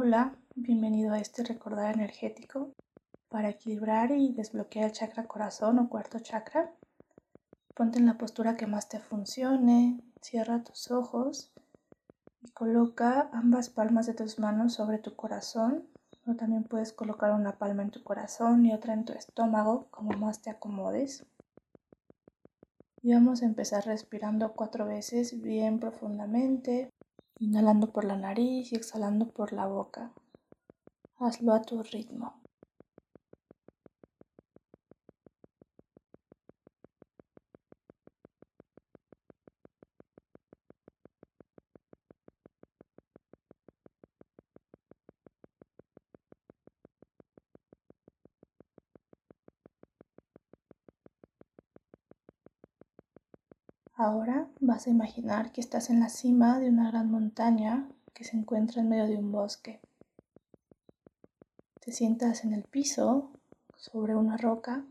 Hola, bienvenido a este recordar energético para equilibrar y desbloquear el chakra corazón o cuarto chakra. Ponte en la postura que más te funcione, cierra tus ojos y coloca ambas palmas de tus manos sobre tu corazón o también puedes colocar una palma en tu corazón y otra en tu estómago como más te acomodes. Y vamos a empezar respirando cuatro veces bien profundamente inhalando por la nariz y exhalando por la boca. Hazlo a tu ritmo. Ahora vas a imaginar que estás en la cima de una gran montaña que se encuentra en medio de un bosque. Te sientas en el piso sobre una roca.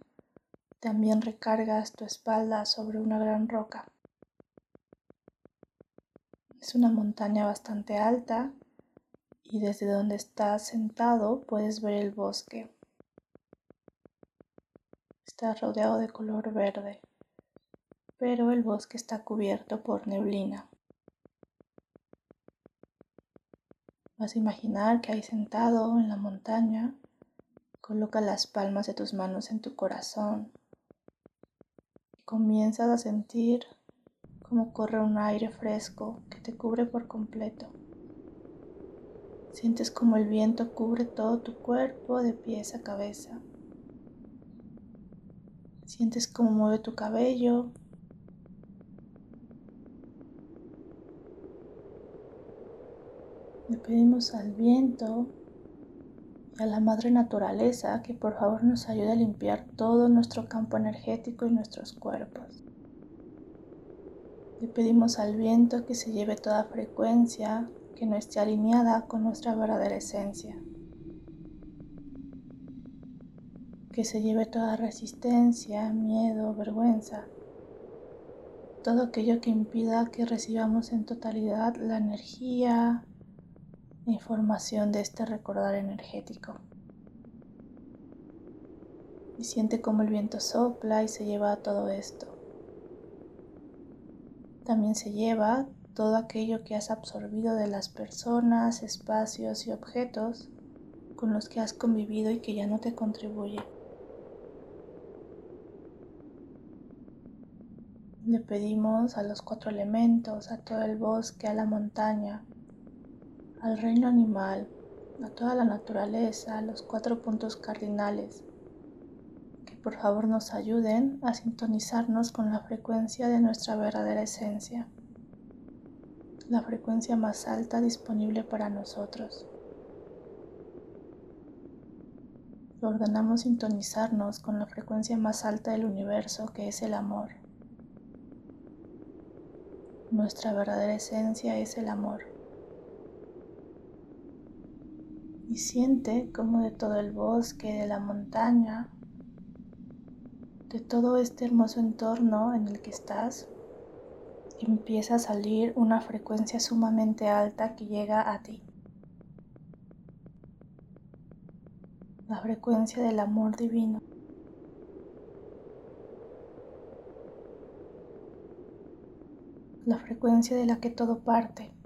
También recargas tu espalda sobre una gran roca. Es una montaña bastante alta y desde donde estás sentado puedes ver el bosque. Está rodeado de color verde pero el bosque está cubierto por neblina. Vas a imaginar que ahí sentado en la montaña, coloca las palmas de tus manos en tu corazón y comienzas a sentir cómo corre un aire fresco que te cubre por completo. Sientes como el viento cubre todo tu cuerpo de pies a cabeza. Sientes cómo mueve tu cabello, Le pedimos al viento y a la madre naturaleza que por favor nos ayude a limpiar todo nuestro campo energético y nuestros cuerpos. Le pedimos al viento que se lleve toda frecuencia que no esté alineada con nuestra verdadera esencia. Que se lleve toda resistencia, miedo, vergüenza. Todo aquello que impida que recibamos en totalidad la energía, información de este recordar energético. Y siente cómo el viento sopla y se lleva todo esto. También se lleva todo aquello que has absorbido de las personas, espacios y objetos con los que has convivido y que ya no te contribuye. Le pedimos a los cuatro elementos, a todo el bosque, a la montaña, al reino animal, a toda la naturaleza, a los cuatro puntos cardinales, que por favor nos ayuden a sintonizarnos con la frecuencia de nuestra verdadera esencia, la frecuencia más alta disponible para nosotros. Ordenamos sintonizarnos con la frecuencia más alta del universo, que es el amor. Nuestra verdadera esencia es el amor. Y siente como de todo el bosque, de la montaña, de todo este hermoso entorno en el que estás, empieza a salir una frecuencia sumamente alta que llega a ti. La frecuencia del amor divino. La frecuencia de la que todo parte.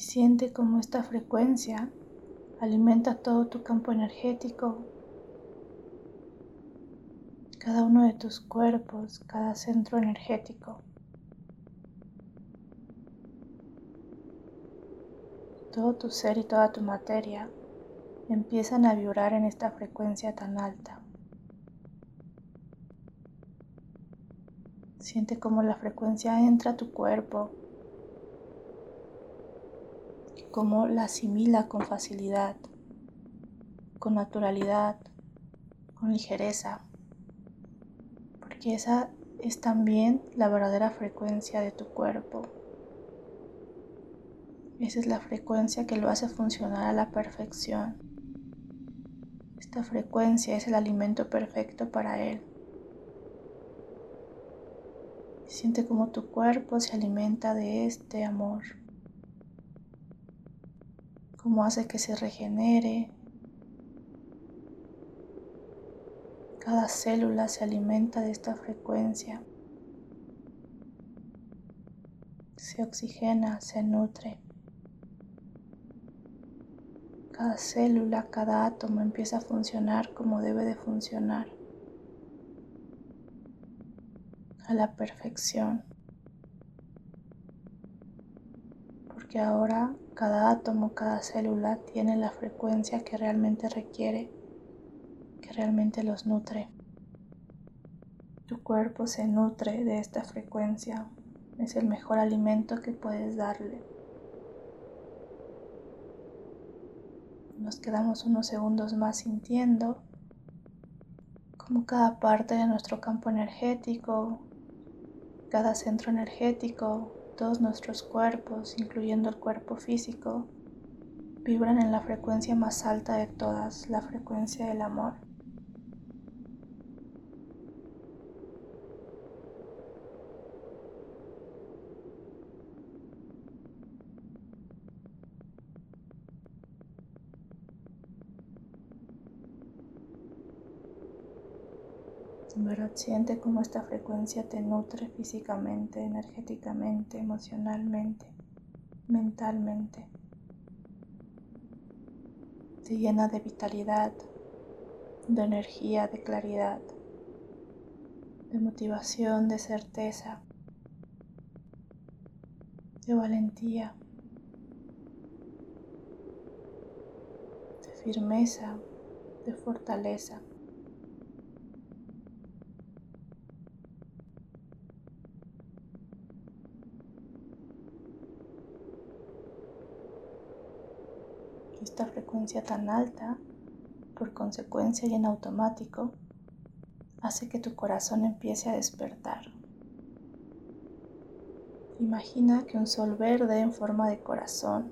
Siente como esta frecuencia alimenta todo tu campo energético, cada uno de tus cuerpos, cada centro energético. Todo tu ser y toda tu materia empiezan a vibrar en esta frecuencia tan alta. Siente como la frecuencia entra a tu cuerpo cómo la asimila con facilidad, con naturalidad, con ligereza, porque esa es también la verdadera frecuencia de tu cuerpo. Esa es la frecuencia que lo hace funcionar a la perfección. Esta frecuencia es el alimento perfecto para él. Siente como tu cuerpo se alimenta de este amor cómo hace que se regenere. Cada célula se alimenta de esta frecuencia. Se oxigena, se nutre. Cada célula, cada átomo empieza a funcionar como debe de funcionar. A la perfección. Porque ahora cada átomo, cada célula tiene la frecuencia que realmente requiere, que realmente los nutre. Tu cuerpo se nutre de esta frecuencia. Es el mejor alimento que puedes darle. Nos quedamos unos segundos más sintiendo como cada parte de nuestro campo energético, cada centro energético, todos nuestros cuerpos, incluyendo el cuerpo físico, vibran en la frecuencia más alta de todas, la frecuencia del amor. En verdad siente cómo esta frecuencia te nutre físicamente, energéticamente, emocionalmente, mentalmente. Te llena de vitalidad, de energía, de claridad, de motivación, de certeza, de valentía, de firmeza, de fortaleza. Esta frecuencia tan alta, por consecuencia y en automático, hace que tu corazón empiece a despertar. Imagina que un sol verde en forma de corazón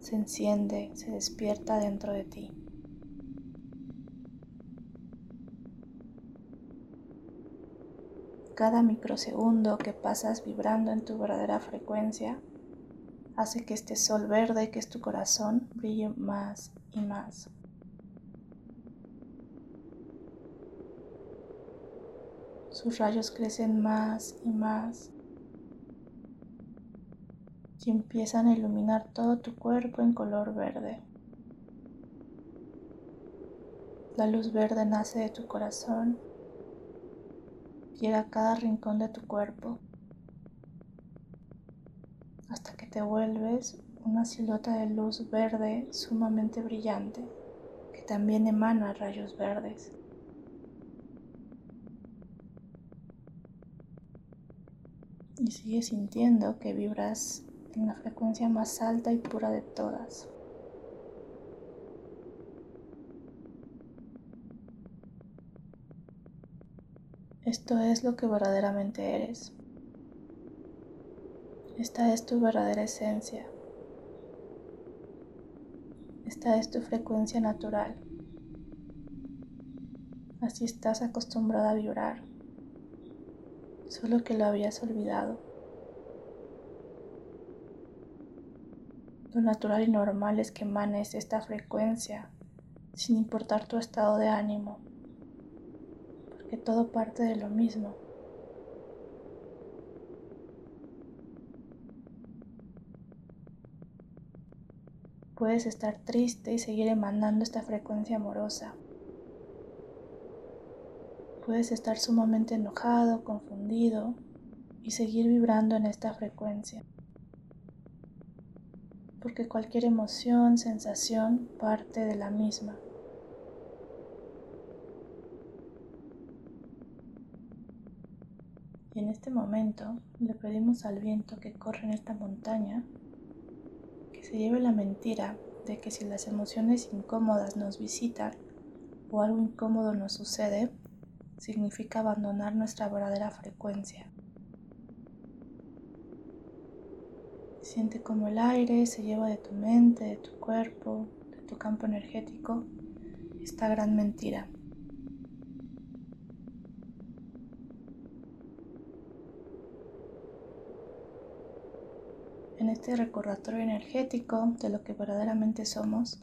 se enciende, se despierta dentro de ti. Cada microsegundo que pasas vibrando en tu verdadera frecuencia hace que este sol verde que es tu corazón brille más y más. Sus rayos crecen más y más y empiezan a iluminar todo tu cuerpo en color verde. La luz verde nace de tu corazón, llega a cada rincón de tu cuerpo hasta que te vuelves una silueta de luz verde sumamente brillante que también emana rayos verdes. Y sigues sintiendo que vibras en la frecuencia más alta y pura de todas. Esto es lo que verdaderamente eres. Esta es tu verdadera esencia. Esta es tu frecuencia natural. Así estás acostumbrada a vibrar, solo que lo habías olvidado. Lo natural y normal es que emanes esta frecuencia sin importar tu estado de ánimo, porque todo parte de lo mismo. Puedes estar triste y seguir emanando esta frecuencia amorosa. Puedes estar sumamente enojado, confundido y seguir vibrando en esta frecuencia. Porque cualquier emoción, sensación parte de la misma. Y en este momento le pedimos al viento que corre en esta montaña se lleve la mentira de que si las emociones incómodas nos visitan o algo incómodo nos sucede, significa abandonar nuestra verdadera frecuencia. Siente como el aire se lleva de tu mente, de tu cuerpo, de tu campo energético, esta gran mentira. En este recordatorio energético de lo que verdaderamente somos,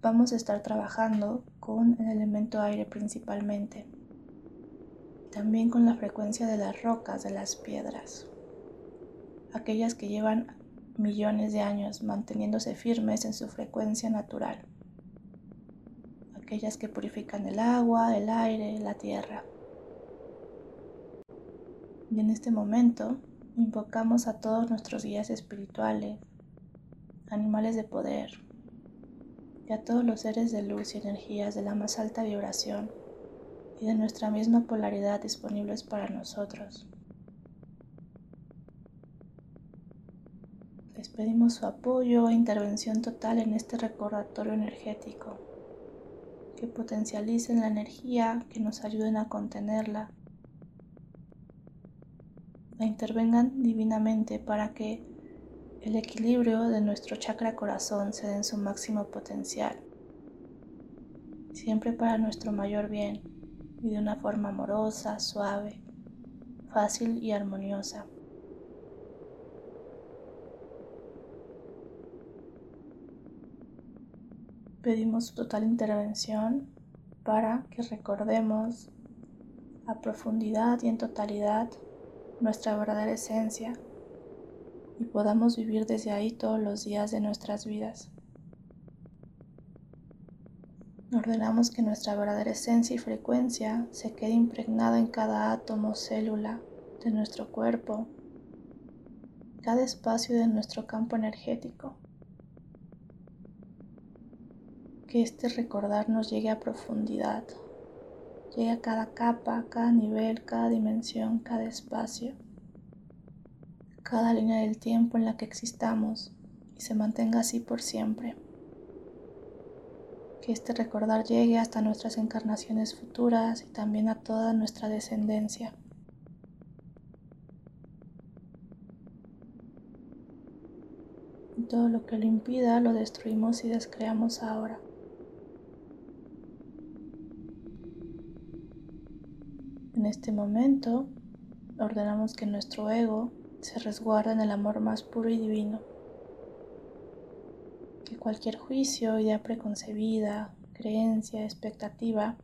vamos a estar trabajando con el elemento aire principalmente. También con la frecuencia de las rocas, de las piedras. Aquellas que llevan millones de años manteniéndose firmes en su frecuencia natural. Aquellas que purifican el agua, el aire, la tierra. Y en este momento invocamos a todos nuestros guías espirituales, animales de poder y a todos los seres de luz y energías de la más alta vibración y de nuestra misma polaridad disponibles para nosotros. Les pedimos su apoyo e intervención total en este recordatorio energético, que potencialicen la energía, que nos ayuden a contenerla intervengan divinamente para que el equilibrio de nuestro chakra corazón se dé en su máximo potencial, siempre para nuestro mayor bien y de una forma amorosa, suave, fácil y armoniosa. Pedimos total intervención para que recordemos a profundidad y en totalidad nuestra verdadera esencia y podamos vivir desde ahí todos los días de nuestras vidas. Ordenamos que nuestra verdadera esencia y frecuencia se quede impregnada en cada átomo, célula de nuestro cuerpo, cada espacio de nuestro campo energético. Que este recordar nos llegue a profundidad, Llega a cada capa, cada nivel, cada dimensión, cada espacio, cada línea del tiempo en la que existamos y se mantenga así por siempre. Que este recordar llegue hasta nuestras encarnaciones futuras y también a toda nuestra descendencia. todo lo que lo impida lo destruimos y descreamos ahora. En este momento ordenamos que nuestro ego se resguarde en el amor más puro y divino. Que cualquier juicio, idea preconcebida, creencia, expectativa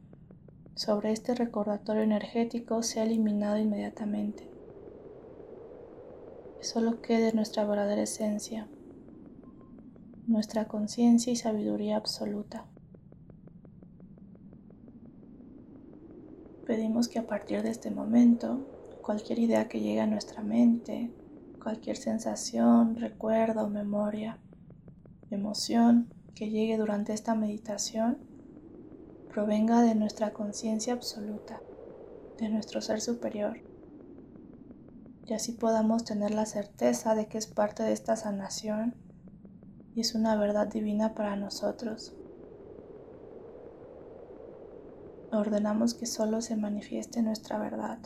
sobre este recordatorio energético sea eliminado inmediatamente. Que solo quede nuestra verdadera esencia, nuestra conciencia y sabiduría absoluta. Pedimos que a partir de este momento, cualquier idea que llegue a nuestra mente, cualquier sensación, recuerdo, memoria, emoción que llegue durante esta meditación, provenga de nuestra conciencia absoluta, de nuestro ser superior. Y así podamos tener la certeza de que es parte de esta sanación y es una verdad divina para nosotros. Ordenamos que solo se manifieste nuestra verdad.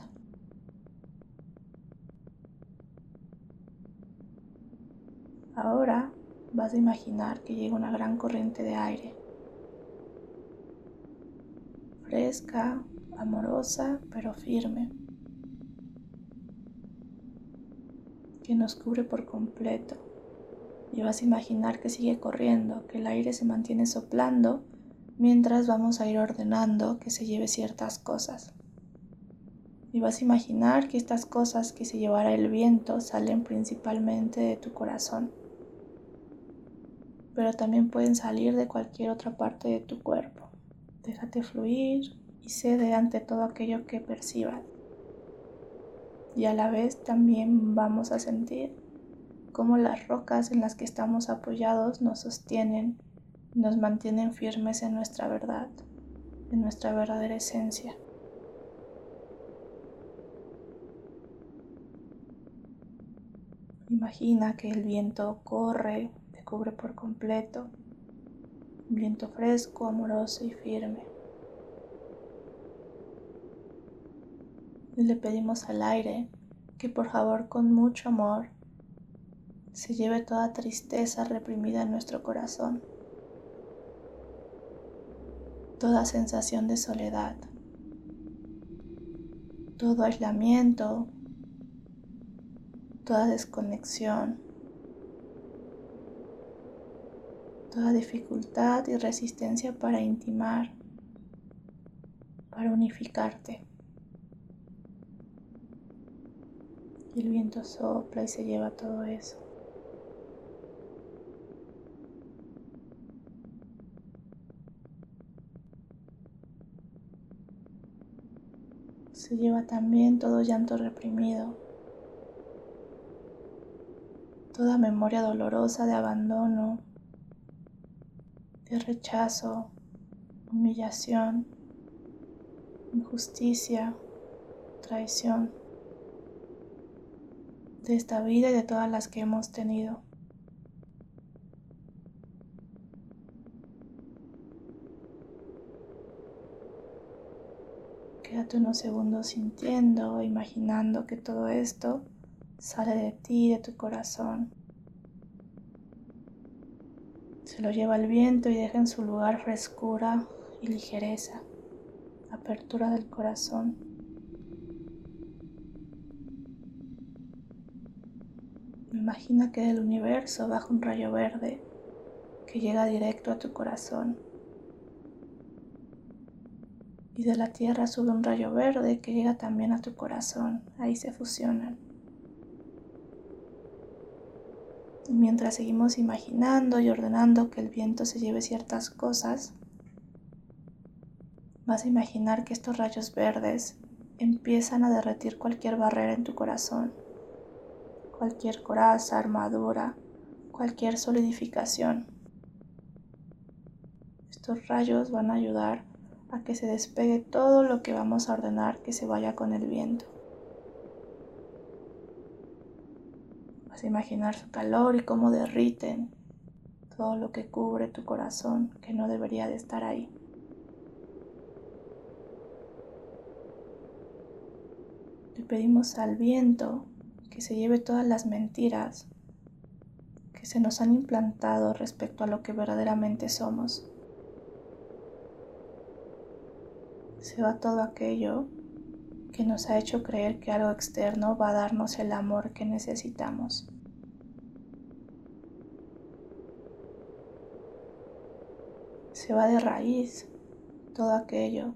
Ahora vas a imaginar que llega una gran corriente de aire, fresca, amorosa, pero firme, que nos cubre por completo. Y vas a imaginar que sigue corriendo, que el aire se mantiene soplando mientras vamos a ir ordenando que se lleve ciertas cosas. Y vas a imaginar que estas cosas que se llevará el viento salen principalmente de tu corazón, pero también pueden salir de cualquier otra parte de tu cuerpo. Déjate fluir y cede ante todo aquello que percibas. Y a la vez también vamos a sentir cómo las rocas en las que estamos apoyados nos sostienen nos mantienen firmes en nuestra verdad, en nuestra verdadera esencia. Imagina que el viento corre, te cubre por completo, un viento fresco, amoroso y firme. Y le pedimos al aire que por favor con mucho amor se lleve toda tristeza reprimida en nuestro corazón toda sensación de soledad, todo aislamiento, toda desconexión, toda dificultad y resistencia para intimar, para unificarte. Y el viento sopla y se lleva todo eso. Se lleva también todo llanto reprimido, toda memoria dolorosa de abandono, de rechazo, humillación, injusticia, traición de esta vida y de todas las que hemos tenido. Unos segundos sintiendo, imaginando que todo esto sale de ti, de tu corazón. Se lo lleva el viento y deja en su lugar frescura y ligereza, apertura del corazón. Imagina que del universo baja un rayo verde que llega directo a tu corazón. Y de la tierra sube un rayo verde que llega también a tu corazón. Ahí se fusionan. Y mientras seguimos imaginando y ordenando que el viento se lleve ciertas cosas, vas a imaginar que estos rayos verdes empiezan a derretir cualquier barrera en tu corazón cualquier coraza, armadura, cualquier solidificación. Estos rayos van a ayudar a que se despegue todo lo que vamos a ordenar que se vaya con el viento. Vas a imaginar su calor y cómo derriten todo lo que cubre tu corazón que no debería de estar ahí. Le pedimos al viento que se lleve todas las mentiras que se nos han implantado respecto a lo que verdaderamente somos. Se va todo aquello que nos ha hecho creer que algo externo va a darnos el amor que necesitamos. Se va de raíz todo aquello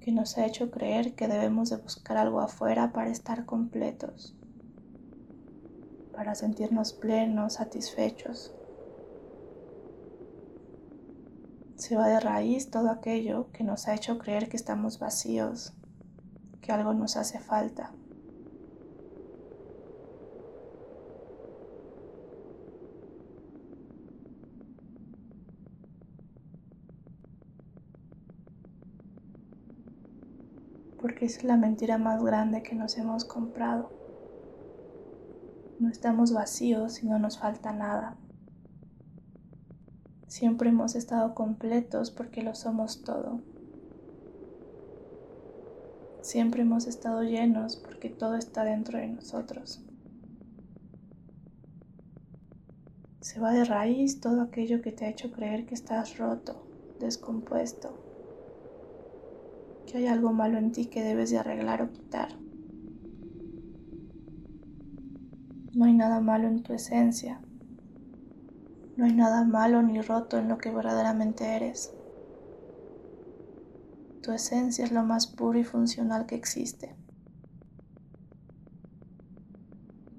que nos ha hecho creer que debemos de buscar algo afuera para estar completos para sentirnos plenos, satisfechos. Se va de raíz todo aquello que nos ha hecho creer que estamos vacíos, que algo nos hace falta. porque es la mentira más grande que nos hemos comprado. No estamos vacíos y no nos falta nada. Siempre hemos estado completos porque lo somos todo. Siempre hemos estado llenos porque todo está dentro de nosotros. Se va de raíz todo aquello que te ha hecho creer que estás roto, descompuesto, que hay algo malo en ti que debes de arreglar o quitar. No hay nada malo en tu esencia. No hay nada malo ni roto en lo que verdaderamente eres. Tu esencia es lo más puro y funcional que existe.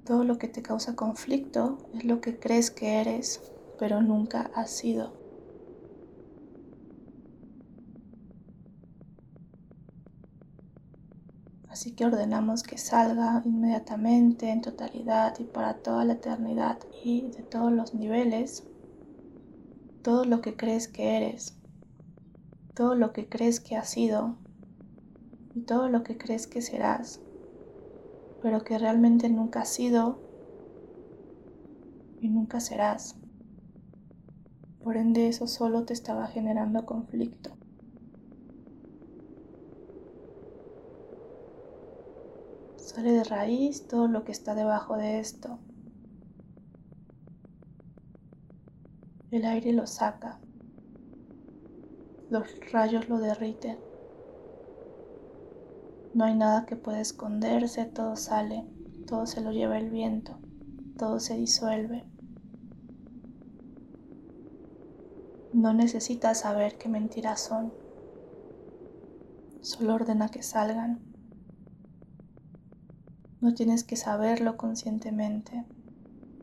Todo lo que te causa conflicto es lo que crees que eres, pero nunca has sido. Así que ordenamos que salga inmediatamente, en totalidad y para toda la eternidad y de todos los niveles, todo lo que crees que eres, todo lo que crees que has sido y todo lo que crees que serás, pero que realmente nunca has sido y nunca serás. Por ende eso solo te estaba generando conflicto. Sale de raíz todo lo que está debajo de esto. El aire lo saca. Los rayos lo derriten. No hay nada que pueda esconderse, todo sale, todo se lo lleva el viento, todo se disuelve. No necesitas saber qué mentiras son. Solo ordena que salgan. No tienes que saberlo conscientemente.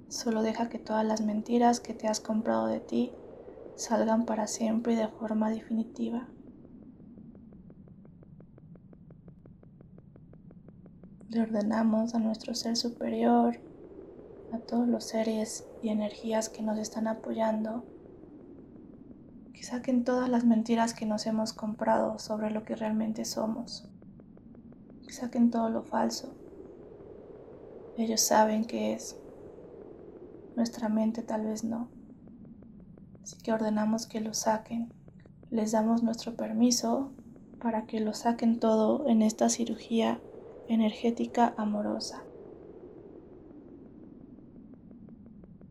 Solo deja que todas las mentiras que te has comprado de ti salgan para siempre y de forma definitiva. Le ordenamos a nuestro ser superior, a todos los seres y energías que nos están apoyando, que saquen todas las mentiras que nos hemos comprado sobre lo que realmente somos. Que saquen todo lo falso. Ellos saben qué es. Nuestra mente tal vez no. Así que ordenamos que lo saquen. Les damos nuestro permiso para que lo saquen todo en esta cirugía energética amorosa.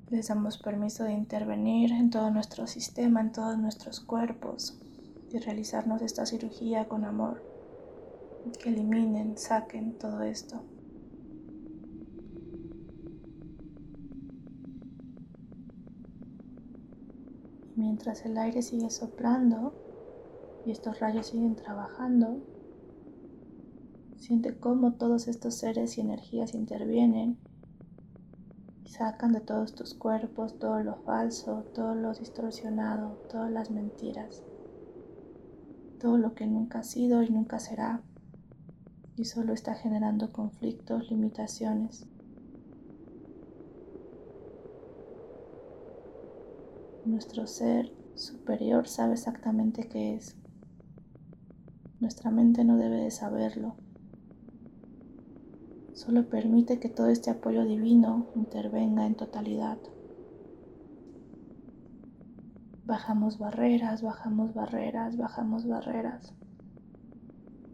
Les damos permiso de intervenir en todo nuestro sistema, en todos nuestros cuerpos y realizarnos esta cirugía con amor. Que eliminen, saquen todo esto. Mientras el aire sigue soplando y estos rayos siguen trabajando, siente cómo todos estos seres y energías intervienen sacan de todos tus cuerpos todo lo falso, todo lo distorsionado, todas las mentiras, todo lo que nunca ha sido y nunca será, y solo está generando conflictos, limitaciones. Nuestro ser superior sabe exactamente qué es. Nuestra mente no debe de saberlo. Solo permite que todo este apoyo divino intervenga en totalidad. Bajamos barreras, bajamos barreras, bajamos barreras.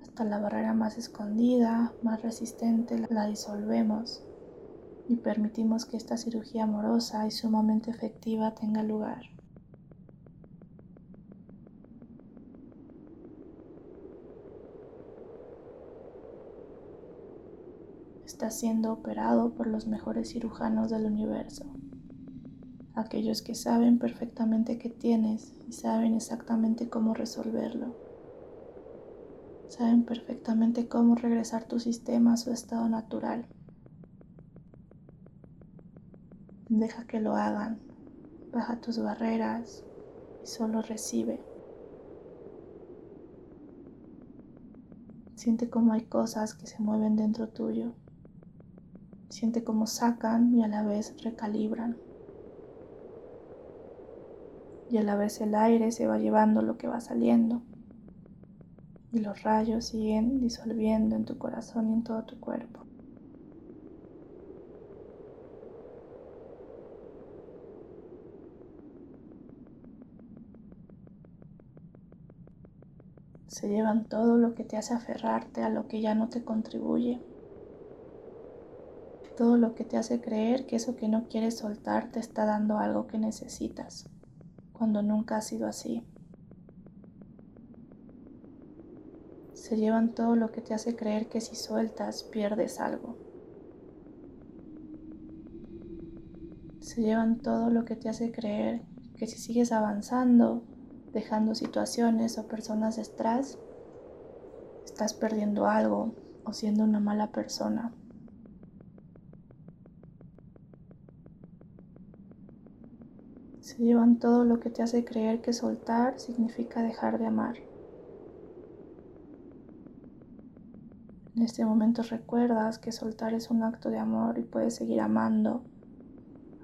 Hasta la barrera más escondida, más resistente, la disolvemos y permitimos que esta cirugía amorosa y sumamente efectiva tenga lugar. está siendo operado por los mejores cirujanos del universo. Aquellos que saben perfectamente qué tienes y saben exactamente cómo resolverlo. Saben perfectamente cómo regresar tu sistema a su estado natural. Deja que lo hagan. Baja tus barreras y solo recibe. Siente cómo hay cosas que se mueven dentro tuyo. Siente cómo sacan y a la vez recalibran. Y a la vez el aire se va llevando lo que va saliendo. Y los rayos siguen disolviendo en tu corazón y en todo tu cuerpo. Se llevan todo lo que te hace aferrarte a lo que ya no te contribuye todo lo que te hace creer que eso que no quieres soltar te está dando algo que necesitas, cuando nunca ha sido así. Se llevan todo lo que te hace creer que si sueltas pierdes algo. Se llevan todo lo que te hace creer que si sigues avanzando, dejando situaciones o personas detrás, estás perdiendo algo o siendo una mala persona. Se llevan todo lo que te hace creer que soltar significa dejar de amar. En este momento recuerdas que soltar es un acto de amor y puedes seguir amando,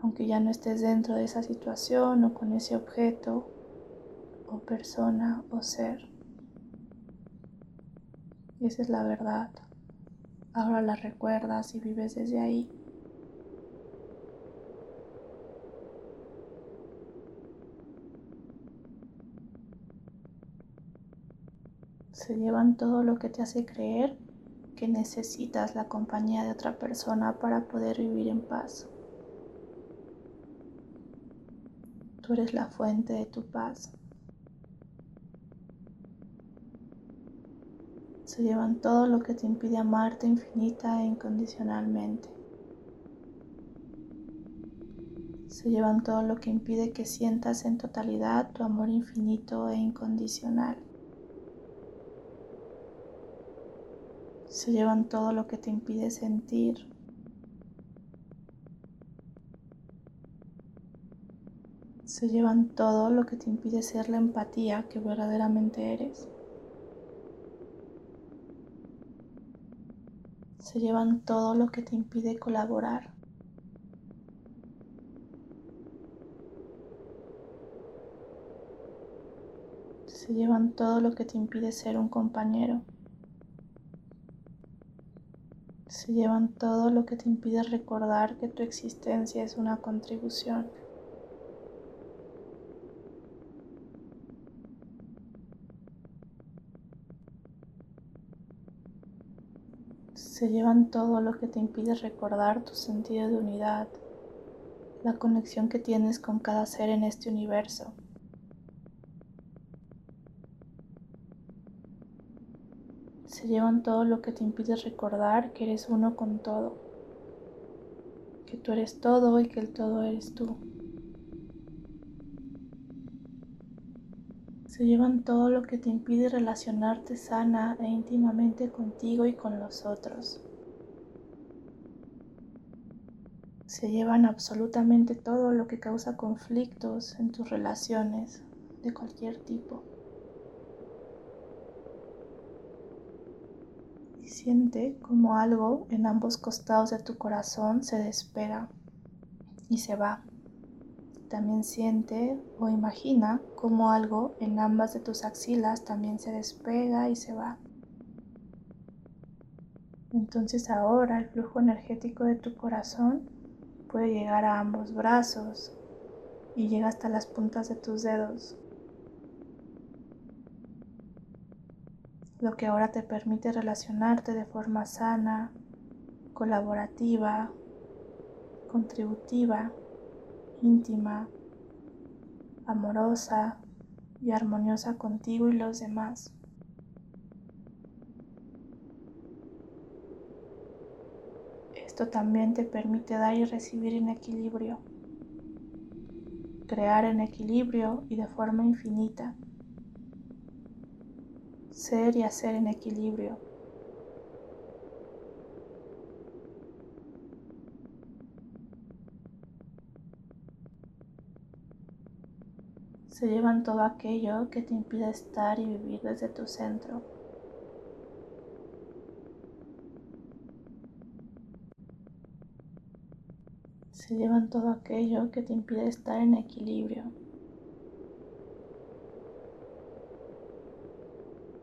aunque ya no estés dentro de esa situación o con ese objeto o persona o ser. Esa es la verdad. Ahora la recuerdas y vives desde ahí. se llevan todo lo que te hace creer que necesitas la compañía de otra persona para poder vivir en paz. Tú eres la fuente de tu paz. Se llevan todo lo que te impide amarte infinita e incondicionalmente. Se llevan todo lo que impide que sientas en totalidad tu amor infinito e incondicional. Se llevan todo lo que te impide sentir se llevan todo lo que te impide ser la empatía que verdaderamente eres. Se llevan todo lo que te impide colaborar. Se llevan todo lo que te impide ser un compañero. Se llevan todo lo que te impide recordar que tu existencia es una contribución. Se llevan todo lo que te impide recordar tu sentido de unidad, la conexión que tienes con cada ser en este universo. Se llevan todo lo que te impide recordar que eres uno con todo, que tú eres todo y que el todo eres tú. Se llevan todo lo que te impide relacionarte sana e íntimamente contigo y con los otros. Se llevan absolutamente todo lo que causa conflictos en tus relaciones de cualquier tipo. Y siente como algo en ambos costados de tu corazón se despega y se va. También siente o imagina como algo en ambas de tus axilas también se despega y se va. Entonces ahora el flujo energético de tu corazón puede llegar a ambos brazos y llega hasta las puntas de tus dedos. Lo que ahora te permite relacionarte de forma sana, colaborativa, contributiva íntima, amorosa y armoniosa contigo y los demás. Esto también te permite dar y recibir en equilibrio, crear en equilibrio y de forma infinita, ser y hacer en equilibrio. Se llevan todo aquello que te impide estar y vivir desde tu centro. Se llevan todo aquello que te impide estar en equilibrio.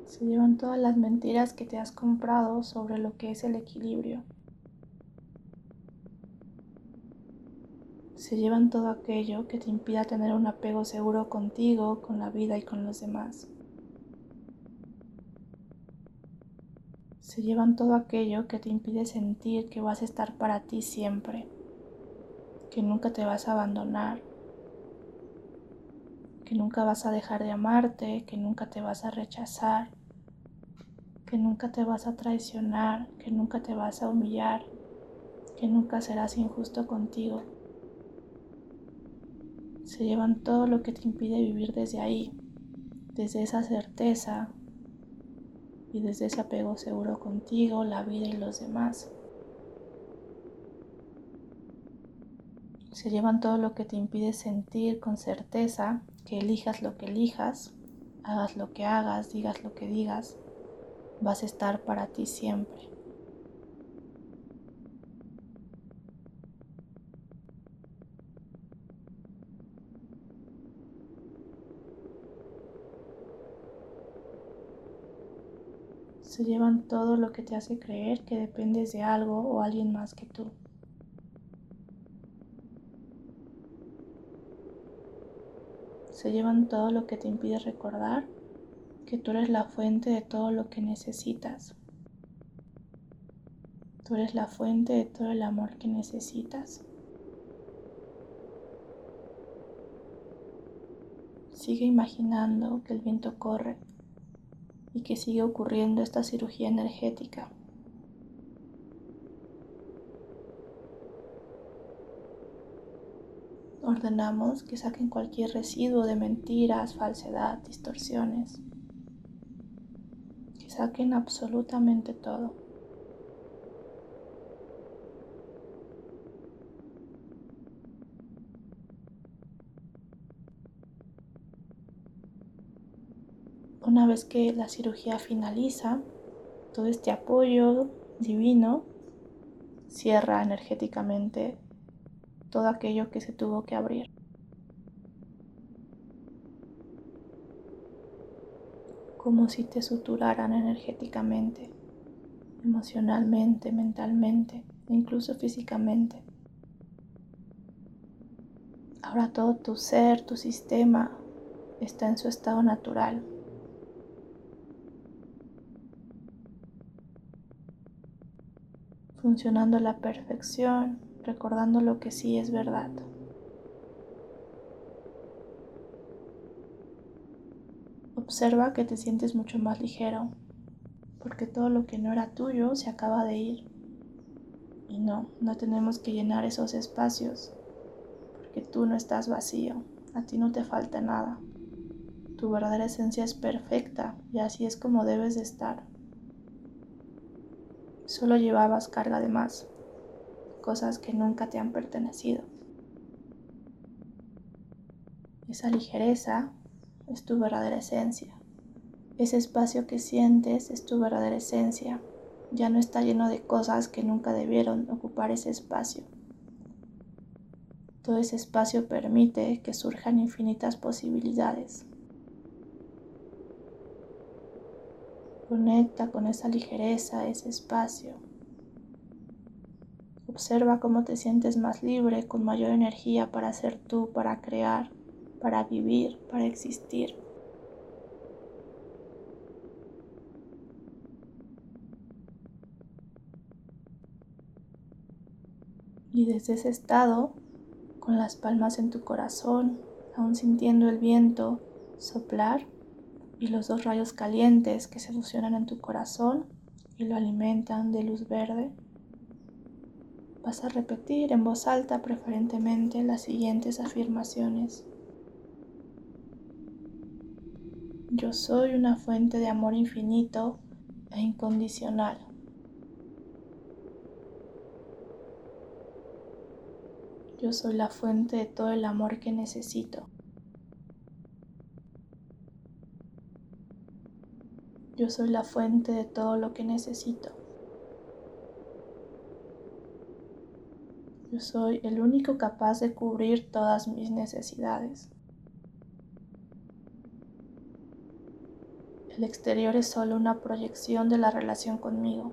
Se llevan todas las mentiras que te has comprado sobre lo que es el equilibrio. Se llevan todo aquello que te impida tener un apego seguro contigo, con la vida y con los demás. Se llevan todo aquello que te impide sentir que vas a estar para ti siempre, que nunca te vas a abandonar, que nunca vas a dejar de amarte, que nunca te vas a rechazar, que nunca te vas a traicionar, que nunca te vas a humillar, que nunca serás injusto contigo se llevan todo lo que te impide vivir desde ahí, desde esa certeza y desde ese apego seguro contigo, la vida y los demás. Se llevan todo lo que te impide sentir con certeza que elijas lo que elijas, hagas lo que hagas, digas lo que digas, vas a estar para ti siempre. Se llevan todo lo que te hace creer que dependes de algo o alguien más que tú. Se llevan todo lo que te impide recordar que tú eres la fuente de todo lo que necesitas. Tú eres la fuente de todo el amor que necesitas. Sigue imaginando que el viento corre y que sigue ocurriendo esta cirugía energética. Ordenamos que saquen cualquier residuo de mentiras, falsedad, distorsiones. Que saquen absolutamente todo. Una vez que la cirugía finaliza, todo este apoyo divino cierra energéticamente todo aquello que se tuvo que abrir. Como si te suturaran energéticamente, emocionalmente, mentalmente e incluso físicamente. Ahora todo tu ser, tu sistema está en su estado natural. Funcionando a la perfección, recordando lo que sí es verdad. Observa que te sientes mucho más ligero, porque todo lo que no era tuyo se acaba de ir. Y no, no tenemos que llenar esos espacios, porque tú no estás vacío, a ti no te falta nada. Tu verdadera esencia es perfecta y así es como debes de estar. Solo llevabas carga de más cosas que nunca te han pertenecido. Esa ligereza es tu verdadera esencia. Ese espacio que sientes es tu verdadera esencia. Ya no está lleno de cosas que nunca debieron ocupar ese espacio. Todo ese espacio permite que surjan infinitas posibilidades. Conecta con esa ligereza, ese espacio. Observa cómo te sientes más libre, con mayor energía para ser tú, para crear, para vivir, para existir. Y desde ese estado, con las palmas en tu corazón, aún sintiendo el viento soplar y los dos rayos calientes que se fusionan en tu corazón y lo alimentan de luz verde, Vas a repetir en voz alta preferentemente las siguientes afirmaciones. Yo soy una fuente de amor infinito e incondicional. Yo soy la fuente de todo el amor que necesito. Yo soy la fuente de todo lo que necesito. Yo soy el único capaz de cubrir todas mis necesidades. El exterior es solo una proyección de la relación conmigo.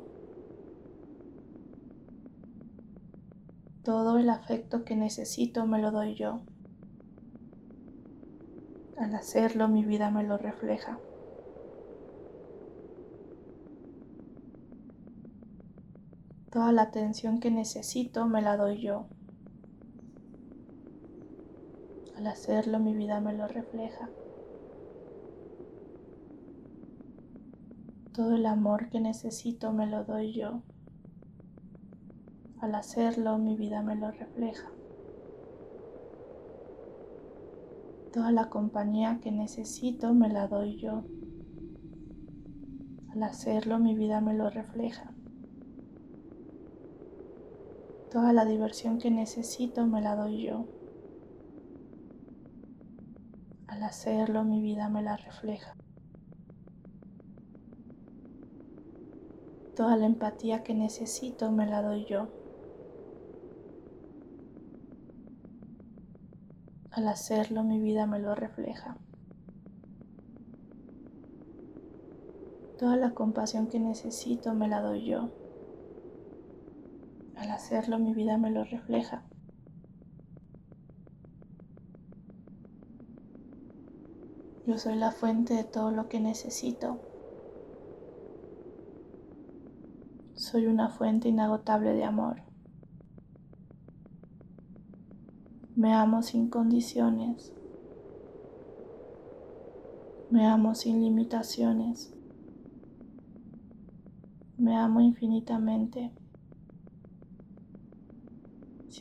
Todo el afecto que necesito me lo doy yo. Al hacerlo mi vida me lo refleja. Toda la atención que necesito me la doy yo. Al hacerlo mi vida me lo refleja. Todo el amor que necesito me lo doy yo. Al hacerlo mi vida me lo refleja. Toda la compañía que necesito me la doy yo. Al hacerlo mi vida me lo refleja. Toda la diversión que necesito me la doy yo. Al hacerlo mi vida me la refleja. Toda la empatía que necesito me la doy yo. Al hacerlo mi vida me lo refleja. Toda la compasión que necesito me la doy yo. Al hacerlo mi vida me lo refleja. Yo soy la fuente de todo lo que necesito. Soy una fuente inagotable de amor. Me amo sin condiciones. Me amo sin limitaciones. Me amo infinitamente.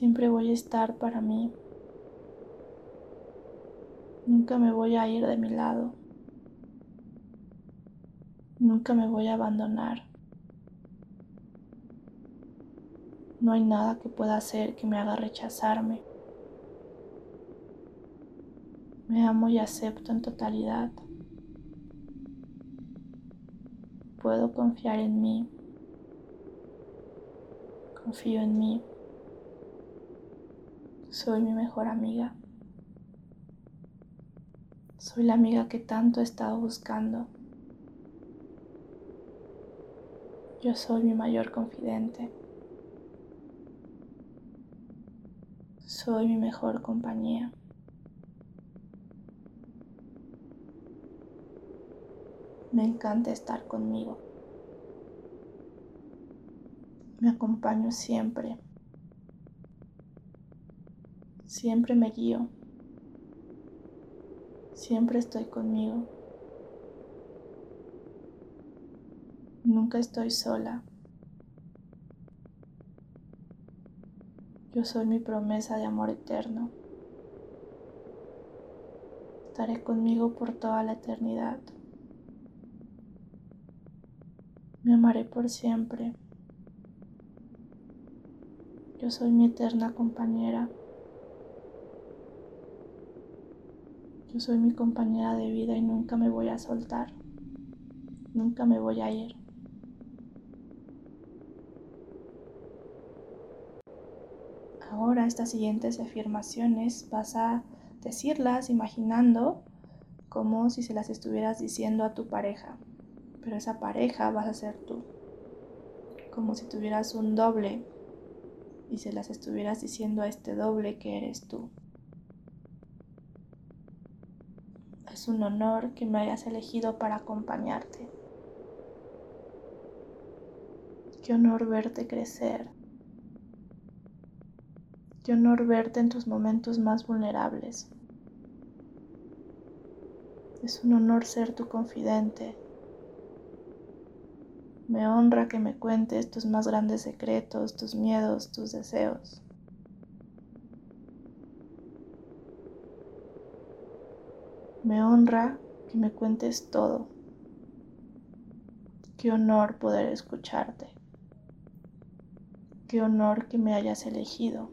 Siempre voy a estar para mí. Nunca me voy a ir de mi lado. Nunca me voy a abandonar. No hay nada que pueda hacer que me haga rechazarme. Me amo y acepto en totalidad. Puedo confiar en mí. Confío en mí. Soy mi mejor amiga. Soy la amiga que tanto he estado buscando. Yo soy mi mayor confidente. Soy mi mejor compañía. Me encanta estar conmigo. Me acompaño siempre. Siempre me guío. Siempre estoy conmigo. Nunca estoy sola. Yo soy mi promesa de amor eterno. Estaré conmigo por toda la eternidad. Me amaré por siempre. Yo soy mi eterna compañera. Yo soy mi compañera de vida y nunca me voy a soltar. Nunca me voy a ir. Ahora estas siguientes afirmaciones vas a decirlas imaginando como si se las estuvieras diciendo a tu pareja pero esa pareja vas a ser tú. Como si tuvieras un doble y se las estuvieras diciendo a este doble que eres tú. Es un honor que me hayas elegido para acompañarte. Qué honor verte crecer. Qué honor verte en tus momentos más vulnerables. Es un honor ser tu confidente, me honra que me cuentes tus más grandes secretos, tus miedos, tus deseos. Me honra que me cuentes todo. Qué honor poder escucharte. Qué honor que me hayas elegido.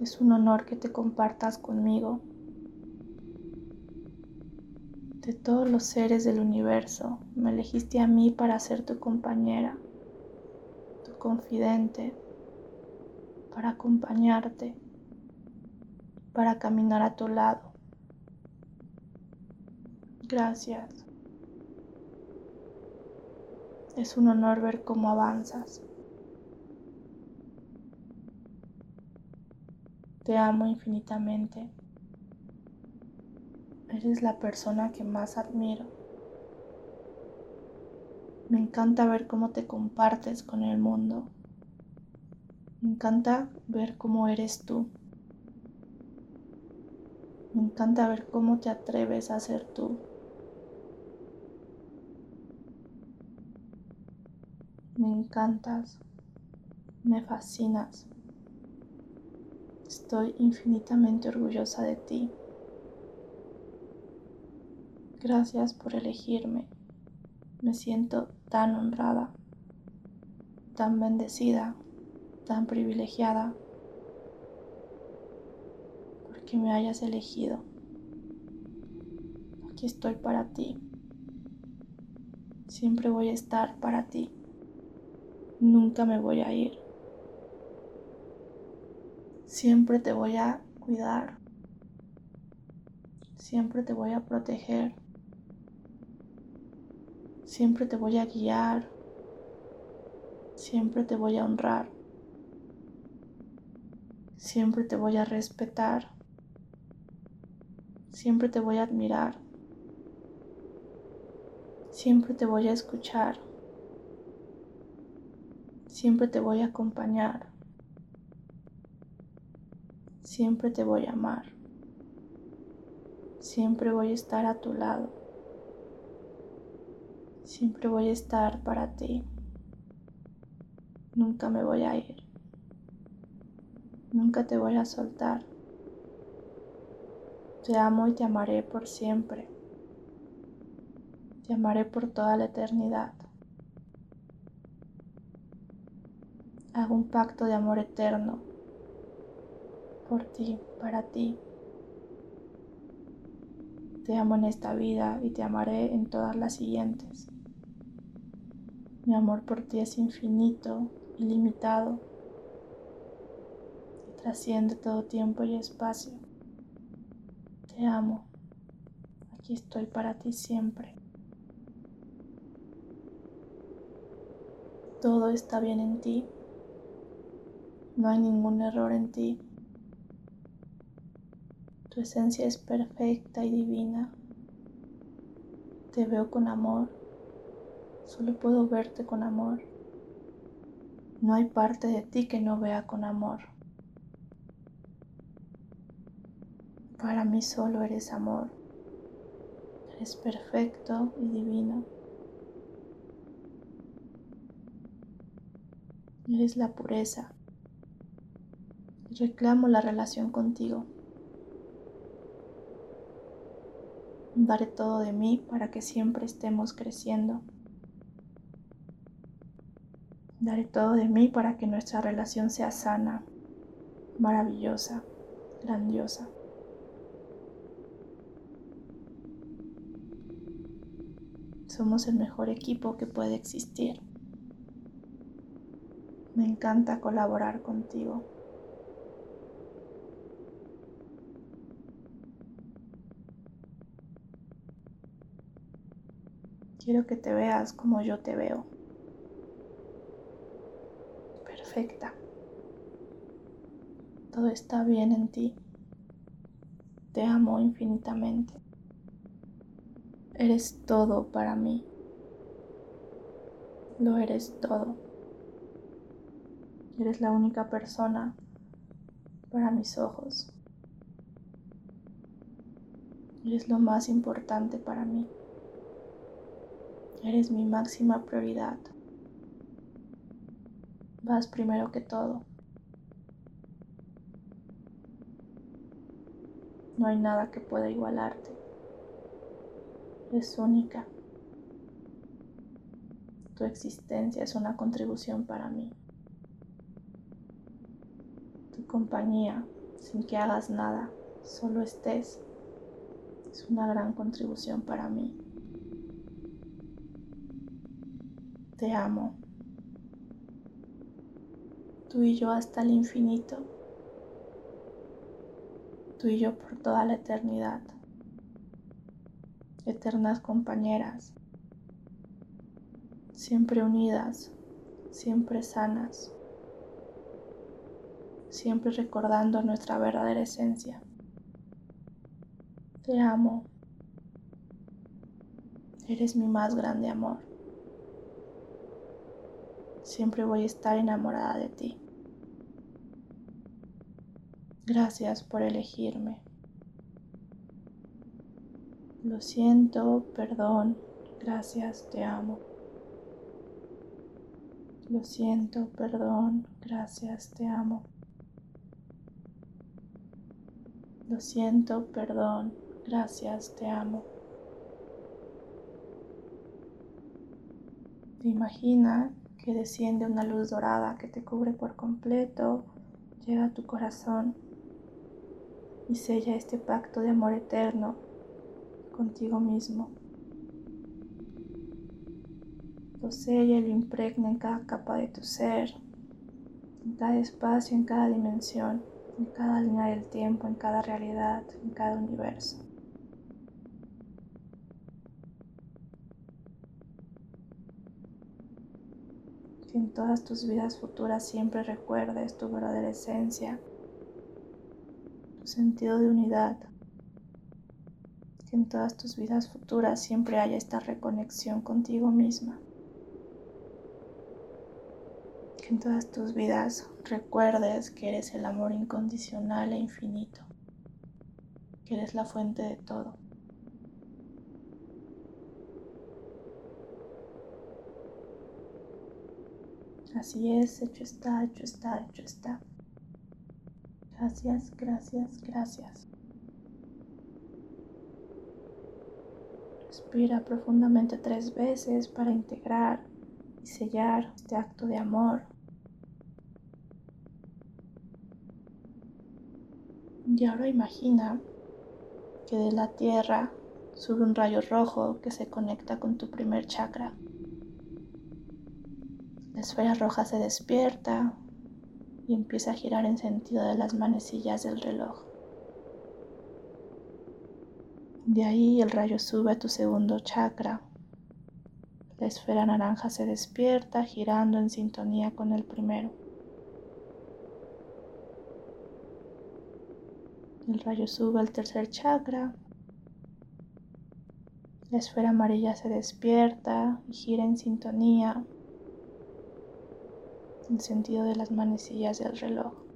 Es un honor que te compartas conmigo de todos los seres del universo, me elegiste a mí para ser tu compañera, tu confidente, para acompañarte, para caminar a tu lado. Gracias. Es un honor ver cómo avanzas. Te amo infinitamente. Eres la persona que más admiro. Me encanta ver cómo te compartes con el mundo. Me encanta ver cómo eres tú. Me encanta ver cómo te atreves a ser tú. Me encantas. Me fascinas. Estoy infinitamente orgullosa de ti. Gracias por elegirme. Me siento tan honrada, tan bendecida, tan privilegiada, porque me hayas elegido. Aquí estoy para ti. Siempre voy a estar para ti. Nunca me voy a ir. Siempre te voy a cuidar. Siempre te voy a proteger. Siempre te voy a guiar. Siempre te voy a honrar. Siempre te voy a respetar. Siempre te voy a admirar. Siempre te voy a escuchar. Siempre te voy a acompañar. Siempre te voy a amar. Siempre voy a estar a tu lado. Siempre voy a estar para ti. Nunca me voy a ir. Nunca te voy a soltar. Te amo y te amaré por siempre. Te amaré por toda la eternidad. Hago un pacto de amor eterno por ti, para ti. Te amo en esta vida y te amaré en todas las siguientes. Mi amor por ti es infinito, ilimitado y trasciende todo tiempo y espacio. Te amo. Aquí estoy para ti siempre. Todo está bien en ti. No hay ningún error en ti. Tu esencia es perfecta y divina. Te veo con amor. Solo puedo verte con amor. No hay parte de ti que no vea con amor. Para mí solo eres amor. Eres perfecto y divino. Eres la pureza. Reclamo la relación contigo. Daré todo de mí para que siempre estemos creciendo. Daré todo de mí para que nuestra relación sea sana, maravillosa, grandiosa. Somos el mejor equipo que puede existir. Me encanta colaborar contigo. Quiero que te veas como yo te veo. Perfecta. Todo está bien en ti. Te amo infinitamente. Eres todo para mí. Lo eres todo. Eres la única persona para mis ojos. Eres lo más importante para mí. Eres mi máxima prioridad. Vas primero que todo. No hay nada que pueda igualarte. Es única. Tu existencia es una contribución para mí. Tu compañía, sin que hagas nada, solo estés, es una gran contribución para mí. Te amo. Tú y yo hasta el infinito. Tú y yo por toda la eternidad. Eternas compañeras. Siempre unidas, siempre sanas. Siempre recordando nuestra verdadera esencia. Te amo. Eres mi más grande amor. Siempre voy a estar enamorada de ti. Gracias por elegirme. Lo siento, perdón, gracias, te amo. Lo siento, perdón, gracias, te amo. Lo siento, perdón, gracias, te amo. ¿Te imaginas que desciende una luz dorada que te cubre por completo, llega a tu corazón y sella este pacto de amor eterno contigo mismo. Lo sella y lo impregna en cada capa de tu ser, en cada espacio, en cada dimensión, en cada línea del tiempo, en cada realidad, en cada universo. que en todas tus vidas futuras siempre recuerdes tu verdadera esencia, tu sentido de unidad, que en todas tus vidas futuras siempre haya esta reconexión contigo misma, que en todas tus vidas recuerdes que eres el amor incondicional e infinito, que eres la fuente de todo. Así es, hecho está, hecho está, hecho está. Gracias, gracias, gracias. Respira profundamente tres veces para integrar y sellar este acto de amor. Y ahora imagina que de la tierra sube un rayo rojo que se conecta con tu primer chakra. La esfera roja se despierta y empieza a girar en sentido de las manecillas del reloj. De ahí el rayo sube a tu segundo chakra. La esfera naranja se despierta girando en sintonía con el primero. El rayo sube al tercer chakra. La esfera amarilla se despierta y gira en sintonía en sentido de las manecillas del reloj.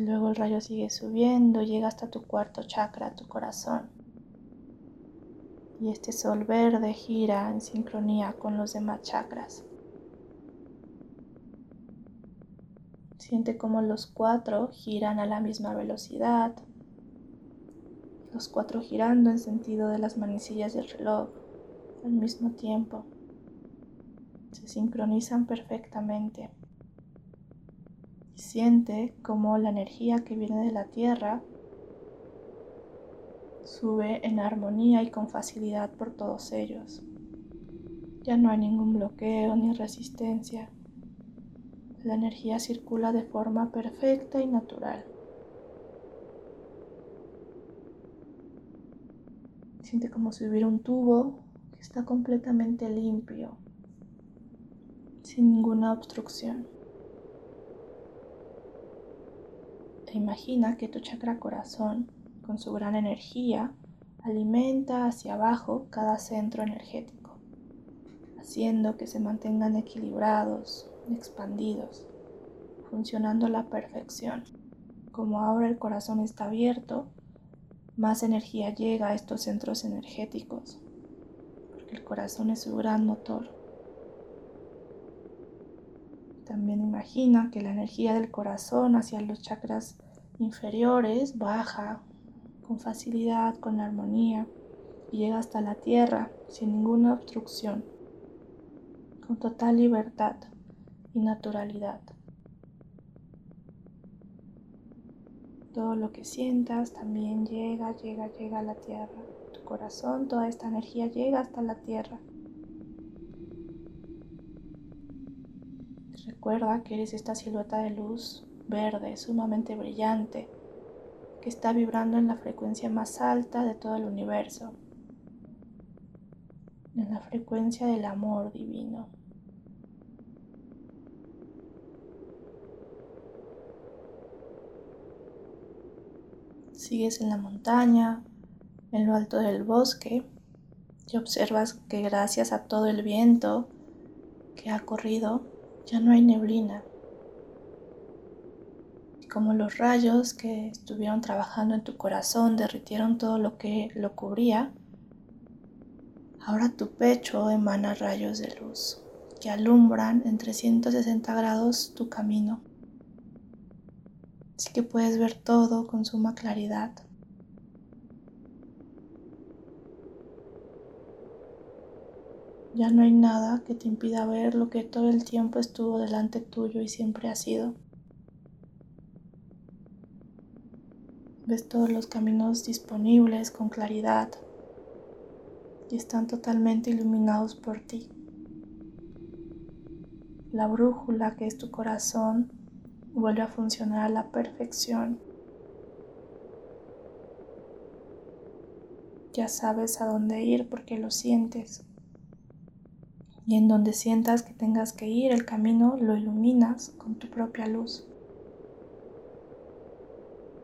Luego el rayo sigue subiendo, llega hasta tu cuarto chakra, tu corazón. Y este sol verde gira en sincronía con los demás chakras. Siente como los cuatro giran a la misma velocidad. Los cuatro girando en sentido de las manecillas del reloj al mismo tiempo. Se sincronizan perfectamente. Siente como la energía que viene de la Tierra sube en armonía y con facilidad por todos ellos. Ya no hay ningún bloqueo ni resistencia. La energía circula de forma perfecta y natural. Siente como si hubiera un tubo que está completamente limpio, sin ninguna obstrucción. Imagina que tu chakra corazón, con su gran energía, alimenta hacia abajo cada centro energético, haciendo que se mantengan equilibrados, expandidos, funcionando a la perfección. Como ahora el corazón está abierto, más energía llega a estos centros energéticos, porque el corazón es su gran motor. También imagina que la energía del corazón hacia los chakras inferiores baja con facilidad, con armonía, y llega hasta la tierra sin ninguna obstrucción, con total libertad y naturalidad. Todo lo que sientas también llega, llega, llega a la tierra. Tu corazón, toda esta energía llega hasta la tierra. Recuerda que eres esta silueta de luz verde, sumamente brillante, que está vibrando en la frecuencia más alta de todo el universo, en la frecuencia del amor divino. Sigues en la montaña, en lo alto del bosque, y observas que gracias a todo el viento que ha corrido, ya no hay neblina. Como los rayos que estuvieron trabajando en tu corazón derritieron todo lo que lo cubría, ahora tu pecho emana rayos de luz que alumbran en 360 grados tu camino. Así que puedes ver todo con suma claridad. Ya no hay nada que te impida ver lo que todo el tiempo estuvo delante tuyo y siempre ha sido. Ves todos los caminos disponibles con claridad y están totalmente iluminados por ti. La brújula que es tu corazón vuelve a funcionar a la perfección. Ya sabes a dónde ir porque lo sientes. Y en donde sientas que tengas que ir, el camino lo iluminas con tu propia luz.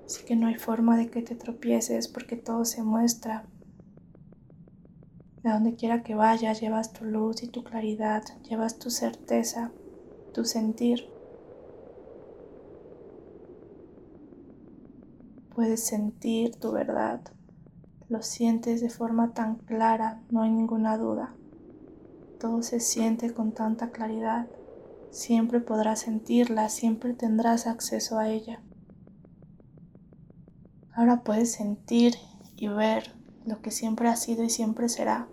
Así que no hay forma de que te tropieces porque todo se muestra. De donde quiera que vayas, llevas tu luz y tu claridad, llevas tu certeza, tu sentir. Puedes sentir tu verdad. Lo sientes de forma tan clara, no hay ninguna duda. Todo se siente con tanta claridad. Siempre podrás sentirla, siempre tendrás acceso a ella. Ahora puedes sentir y ver lo que siempre ha sido y siempre será.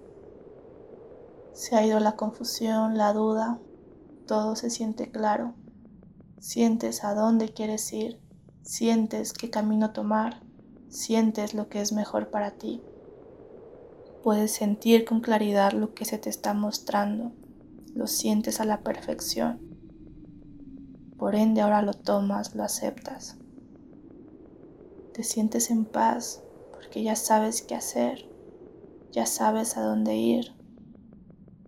Se ha ido la confusión, la duda, todo se siente claro. Sientes a dónde quieres ir, sientes qué camino tomar, sientes lo que es mejor para ti. Puedes sentir con claridad lo que se te está mostrando, lo sientes a la perfección. Por ende ahora lo tomas, lo aceptas. Te sientes en paz porque ya sabes qué hacer, ya sabes a dónde ir,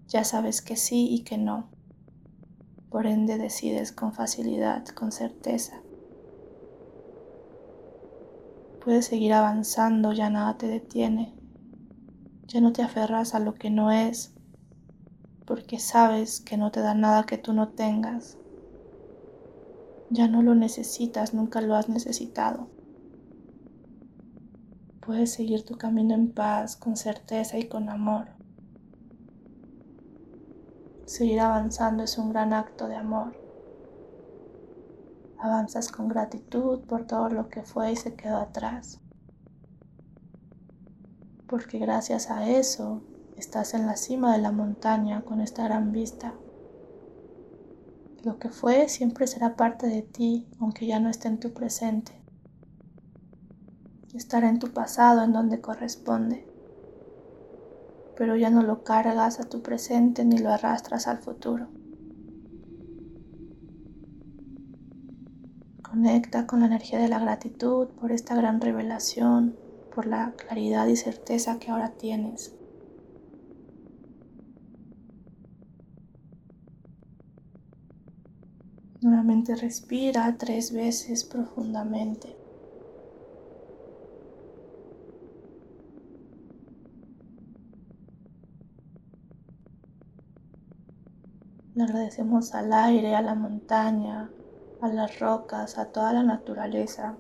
ya sabes que sí y que no. Por ende decides con facilidad, con certeza. Puedes seguir avanzando, ya nada te detiene. Ya no te aferras a lo que no es, porque sabes que no te da nada que tú no tengas. Ya no lo necesitas, nunca lo has necesitado. Puedes seguir tu camino en paz, con certeza y con amor. Seguir avanzando es un gran acto de amor. Avanzas con gratitud por todo lo que fue y se quedó atrás. Porque gracias a eso estás en la cima de la montaña con esta gran vista. Lo que fue siempre será parte de ti, aunque ya no esté en tu presente estará en tu pasado en donde corresponde, pero ya no lo cargas a tu presente ni lo arrastras al futuro. Conecta con la energía de la gratitud por esta gran revelación, por la claridad y certeza que ahora tienes. Nuevamente respira tres veces profundamente. Le agradecemos al aire, a la montaña, a las rocas, a toda la naturaleza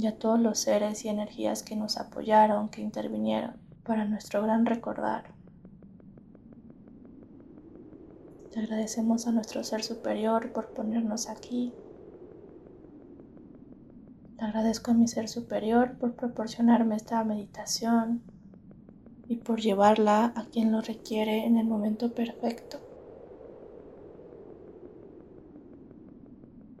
y a todos los seres y energías que nos apoyaron, que intervinieron para nuestro gran recordar. Le agradecemos a nuestro ser superior por ponernos aquí. Le agradezco a mi ser superior por proporcionarme esta meditación y por llevarla a quien lo requiere en el momento perfecto.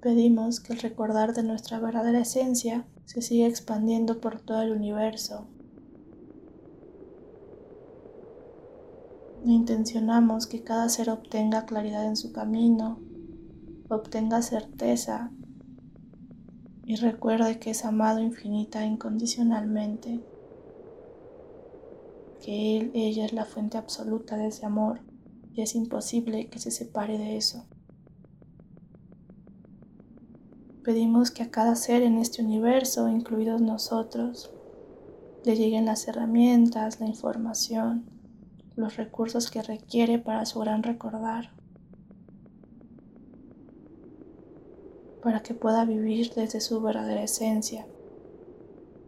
Pedimos que el recordar de nuestra verdadera esencia se siga expandiendo por todo el universo. Intencionamos que cada ser obtenga claridad en su camino, obtenga certeza y recuerde que es amado infinita e incondicionalmente, que Él, ella es la fuente absoluta de ese amor y es imposible que se separe de eso. Pedimos que a cada ser en este universo, incluidos nosotros, le lleguen las herramientas, la información, los recursos que requiere para su gran recordar, para que pueda vivir desde su verdadera esencia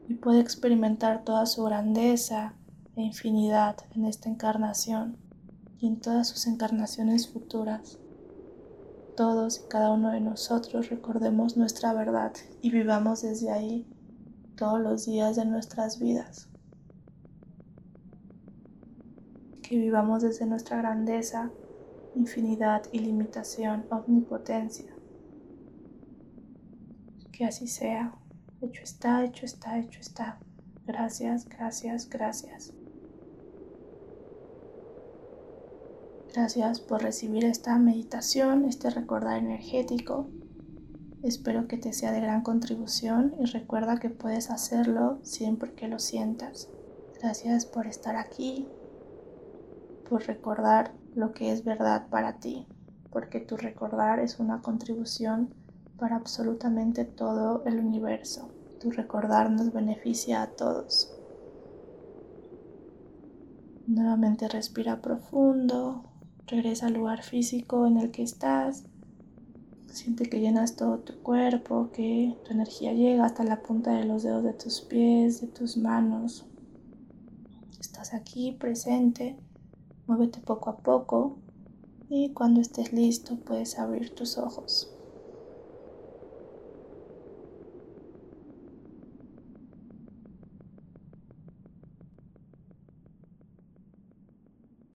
y pueda experimentar toda su grandeza e infinidad en esta encarnación y en todas sus encarnaciones futuras todos y cada uno de nosotros recordemos nuestra verdad y vivamos desde ahí todos los días de nuestras vidas. Que vivamos desde nuestra grandeza, infinidad, ilimitación, omnipotencia. Que así sea. Hecho está, hecho está, hecho está. Gracias, gracias, gracias. Gracias por recibir esta meditación, este recordar energético. Espero que te sea de gran contribución y recuerda que puedes hacerlo siempre que lo sientas. Gracias por estar aquí, por recordar lo que es verdad para ti, porque tu recordar es una contribución para absolutamente todo el universo. Tu recordar nos beneficia a todos. Nuevamente respira profundo. Regresa al lugar físico en el que estás. Siente que llenas todo tu cuerpo, que tu energía llega hasta la punta de los dedos de tus pies, de tus manos. Estás aquí presente. Muévete poco a poco y cuando estés listo puedes abrir tus ojos.